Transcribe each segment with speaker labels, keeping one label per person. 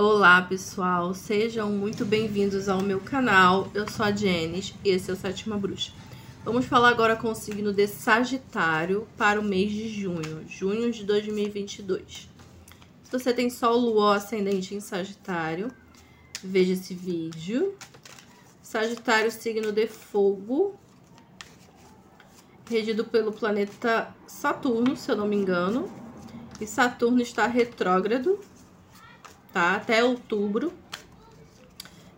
Speaker 1: Olá pessoal, sejam muito bem-vindos ao meu canal. Eu sou a Jenis e esse é o Sétima Bruxa. Vamos falar agora com o signo de Sagitário para o mês de junho, junho de 2022. Se você tem Sol, Lua Ascendente em Sagitário, veja esse vídeo. Sagitário, signo de fogo, regido pelo planeta Saturno, se eu não me engano. E Saturno está retrógrado, tá? Até outubro.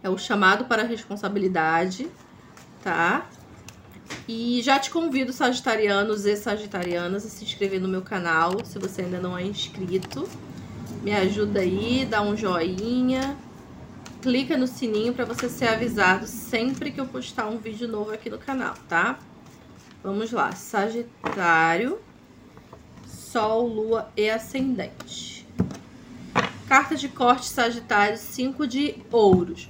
Speaker 1: É o chamado para a responsabilidade, tá? E já te convido, sagitarianos e sagitarianas, a se inscrever no meu canal, se você ainda não é inscrito. Me ajuda aí, dá um joinha, clica no sininho para você ser avisado sempre que eu postar um vídeo novo aqui no canal, tá? Vamos lá, Sagitário, Sol, Lua e Ascendente. Carta de corte Sagitário, 5 de ouros.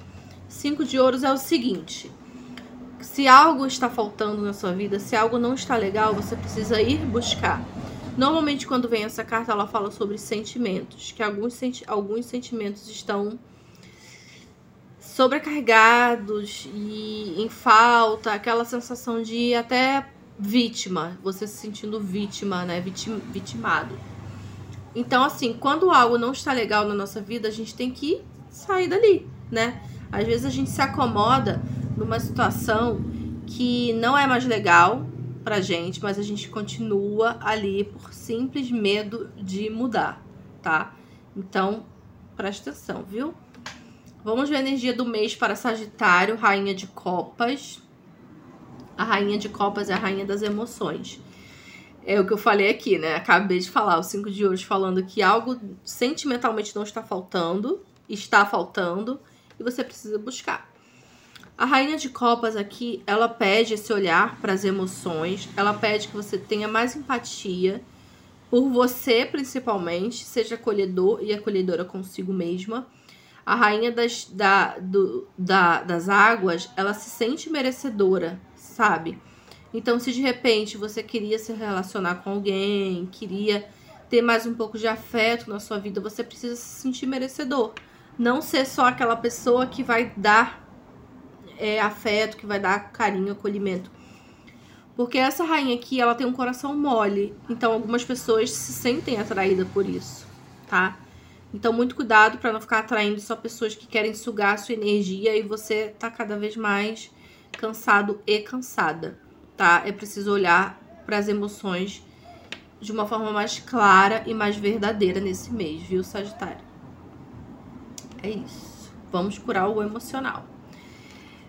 Speaker 1: 5 de ouros é o seguinte: se algo está faltando na sua vida, se algo não está legal, você precisa ir buscar. Normalmente, quando vem essa carta, ela fala sobre sentimentos, que alguns, senti alguns sentimentos estão sobrecarregados e em falta, aquela sensação de até vítima, você se sentindo vítima, né? Vitim, vitimado. Então, assim, quando algo não está legal na nossa vida, a gente tem que sair dali, né? Às vezes a gente se acomoda numa situação que não é mais legal pra gente, mas a gente continua ali por simples medo de mudar, tá? Então, presta atenção, viu? Vamos ver a energia do mês para Sagitário, Rainha de Copas. A rainha de copas é a rainha das emoções. É o que eu falei aqui, né? Acabei de falar, o cinco de ouros falando que algo sentimentalmente não está faltando, está faltando, e você precisa buscar. A rainha de copas aqui, ela pede esse olhar para as emoções, ela pede que você tenha mais empatia por você, principalmente, seja acolhedor e acolhedora consigo mesma. A rainha das, da, do, da, das águas, ela se sente merecedora sabe? Então, se de repente você queria se relacionar com alguém, queria ter mais um pouco de afeto na sua vida, você precisa se sentir merecedor. Não ser só aquela pessoa que vai dar é, afeto, que vai dar carinho, acolhimento. Porque essa rainha aqui, ela tem um coração mole. Então, algumas pessoas se sentem atraídas por isso, tá? Então, muito cuidado para não ficar atraindo só pessoas que querem sugar a sua energia e você tá cada vez mais cansado e cansada, tá? É preciso olhar para as emoções de uma forma mais clara e mais verdadeira nesse mês, viu, Sagitário? É isso. Vamos curar o emocional.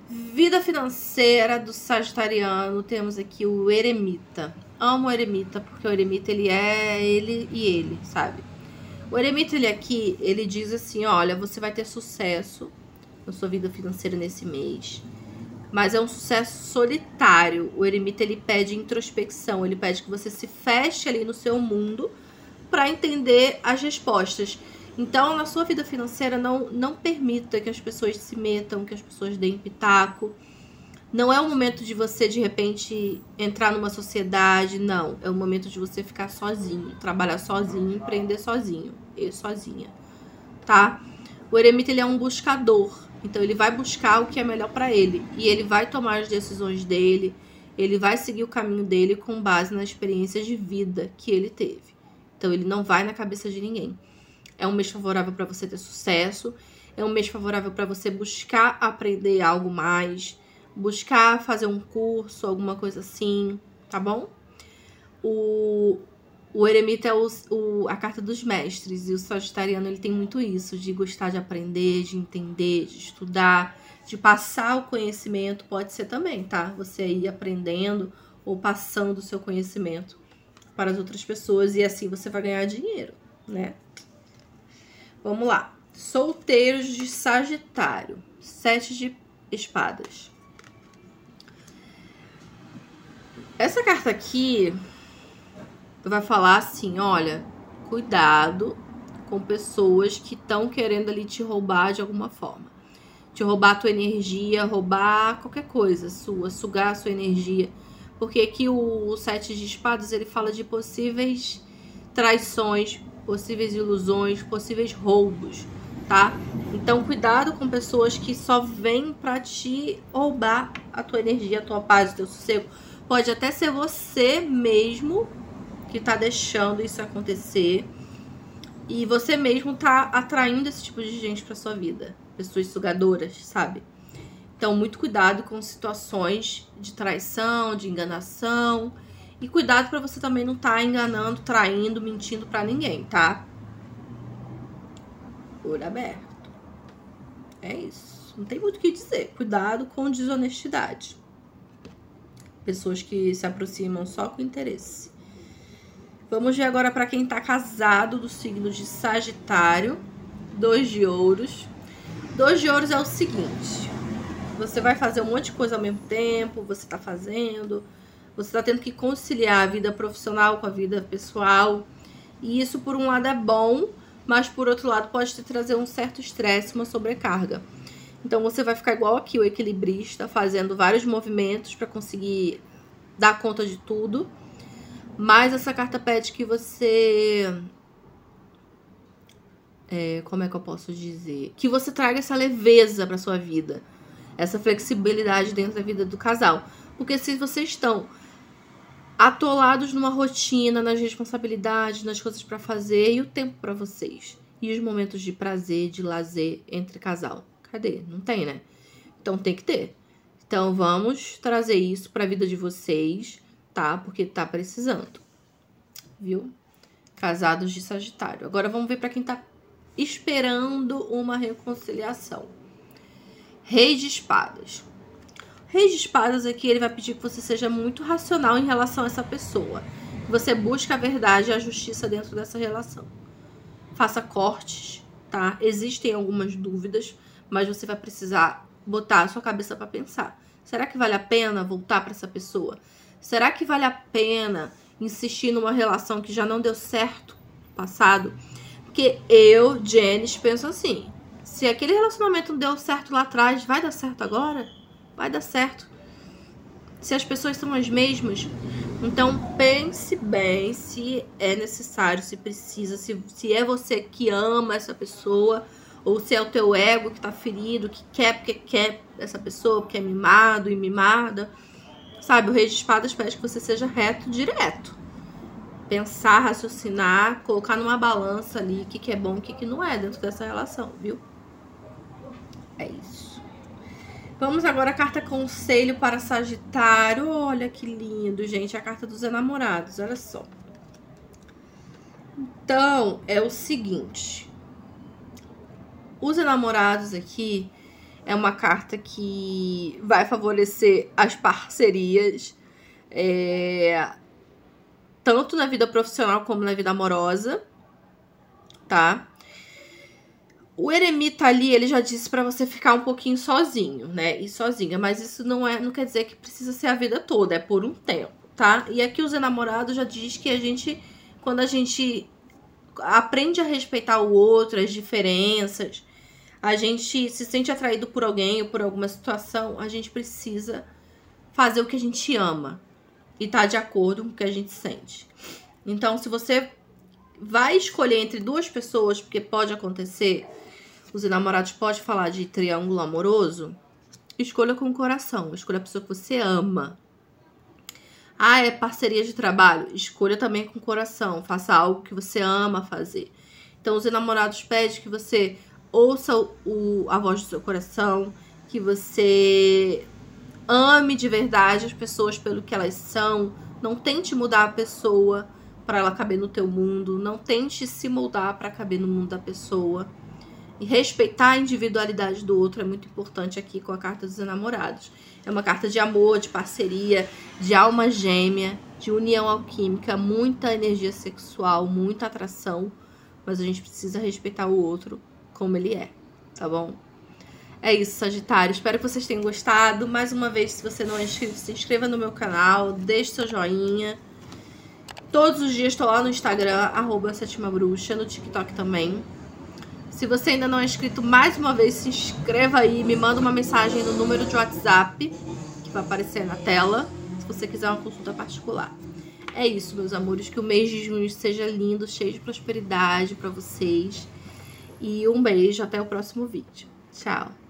Speaker 1: Vida financeira do Sagitariano, temos aqui o Eremita. Amo o Eremita, porque o Eremita ele é ele e ele, sabe? O Eremita ele aqui, ele diz assim, olha, você vai ter sucesso na sua vida financeira nesse mês mas é um sucesso solitário. O eremita ele pede introspecção, ele pede que você se feche ali no seu mundo para entender as respostas. Então, na sua vida financeira, não, não permita que as pessoas se metam, que as pessoas deem pitaco. Não é o momento de você, de repente, entrar numa sociedade, não. É o momento de você ficar sozinho, trabalhar sozinho, empreender sozinho, e sozinha, tá? O eremita, ele é um buscador. Então ele vai buscar o que é melhor para ele e ele vai tomar as decisões dele, ele vai seguir o caminho dele com base na experiência de vida que ele teve. Então ele não vai na cabeça de ninguém. É um mês favorável para você ter sucesso, é um mês favorável para você buscar aprender algo mais, buscar fazer um curso, alguma coisa assim, tá bom? O, o eremita é o, o, a carta dos mestres e o sagitariano ele tem muito isso de gostar de aprender, de entender, de estudar, de passar o conhecimento. Pode ser também, tá? Você ir aprendendo ou passando o seu conhecimento para as outras pessoas e assim você vai ganhar dinheiro, né? Vamos lá. Solteiros de Sagitário, sete de espadas. Essa carta aqui vai falar assim: olha, cuidado com pessoas que estão querendo ali te roubar de alguma forma. Te roubar a tua energia, roubar qualquer coisa sua, sugar a sua energia. Porque aqui o, Sete de Espadas ele fala de possíveis traições, possíveis ilusões, possíveis roubos, tá? Então, cuidado com pessoas que só vêm para te roubar a tua energia, a tua paz, o teu sossego. Pode até ser você mesmo que tá deixando isso acontecer. E você mesmo tá atraindo esse tipo de gente para sua vida. Pessoas sugadoras, sabe? Então, muito cuidado com situações de traição, de enganação. E cuidado para você também não estar tá enganando, traindo, mentindo para ninguém, tá? Olho aberto. É isso. Não tem muito o que dizer. Cuidado com desonestidade. Pessoas que se aproximam só com interesse. Vamos ver agora para quem tá casado do signo de Sagitário. Dois de ouros. Dois de ouros é o seguinte. Você vai fazer um monte de coisa ao mesmo tempo. Você tá fazendo. Você tá tendo que conciliar a vida profissional com a vida pessoal. E isso, por um lado, é bom mas por outro lado pode te trazer um certo estresse, uma sobrecarga. Então você vai ficar igual aqui o equilibrista, fazendo vários movimentos para conseguir dar conta de tudo. Mas essa carta pede que você é, como é que eu posso dizer? Que você traga essa leveza para sua vida, essa flexibilidade dentro da vida do casal. Porque se vocês estão atolados numa rotina, nas responsabilidades, nas coisas para fazer e o tempo para vocês. E os momentos de prazer, de lazer entre casal. Cadê? Não tem, né? Então tem que ter. Então vamos trazer isso para a vida de vocês, tá? Porque tá precisando. Viu? Casados de Sagitário. Agora vamos ver para quem tá esperando uma reconciliação. Rei de Espadas. Rei de espadas aqui, ele vai pedir que você seja muito racional em relação a essa pessoa. Que você busque a verdade e a justiça dentro dessa relação. Faça cortes, tá? Existem algumas dúvidas, mas você vai precisar botar a sua cabeça para pensar. Será que vale a pena voltar para essa pessoa? Será que vale a pena insistir numa relação que já não deu certo no passado? Porque eu, Janice, penso assim: se aquele relacionamento não deu certo lá atrás, vai dar certo agora? vai dar certo. Se as pessoas são as mesmas, então pense bem se é necessário, se precisa, se, se é você que ama essa pessoa, ou se é o teu ego que tá ferido, que quer porque quer essa pessoa, porque é mimado e mimada. Sabe, o rei de espadas pede que você seja reto, direto. Pensar, raciocinar, colocar numa balança ali o que, que é bom e o que, que não é dentro dessa relação, viu? É isso. Vamos agora à carta conselho para Sagitário. Olha que lindo, gente. A carta dos enamorados, olha só. Então, é o seguinte. Os enamorados aqui é uma carta que vai favorecer as parcerias, é, tanto na vida profissional como na vida amorosa, tá? O eremita ali, ele já disse para você ficar um pouquinho sozinho, né? E sozinha, mas isso não é, não quer dizer que precisa ser a vida toda, é por um tempo, tá? E aqui os enamorados já diz que a gente quando a gente aprende a respeitar o outro, as diferenças, a gente se sente atraído por alguém ou por alguma situação, a gente precisa fazer o que a gente ama e tá de acordo com o que a gente sente. Então, se você vai escolher entre duas pessoas, porque pode acontecer, os enamorados podem falar de triângulo amoroso, escolha com o coração, escolha a pessoa que você ama. Ah, é parceria de trabalho, escolha também com o coração, faça algo que você ama fazer. Então, os enamorados pedem que você ouça o, a voz do seu coração, que você ame de verdade as pessoas pelo que elas são, não tente mudar a pessoa para ela caber no teu mundo, não tente se moldar para caber no mundo da pessoa. E respeitar a individualidade do outro é muito importante aqui com a carta dos enamorados. É uma carta de amor, de parceria, de alma gêmea, de união alquímica, muita energia sexual, muita atração, mas a gente precisa respeitar o outro como ele é, tá bom? É isso, Sagitário. Espero que vocês tenham gostado. Mais uma vez, se você não é inscrito, se inscreva no meu canal, deixe seu joinha. Todos os dias estou lá no Instagram, arroba Sétima Bruxa, no TikTok também. Se você ainda não é inscrito, mais uma vez, se inscreva aí, me manda uma mensagem no número de WhatsApp que vai aparecer na tela, se você quiser uma consulta particular. É isso, meus amores, que o mês de junho seja lindo, cheio de prosperidade para vocês. E um beijo, até o próximo vídeo. Tchau!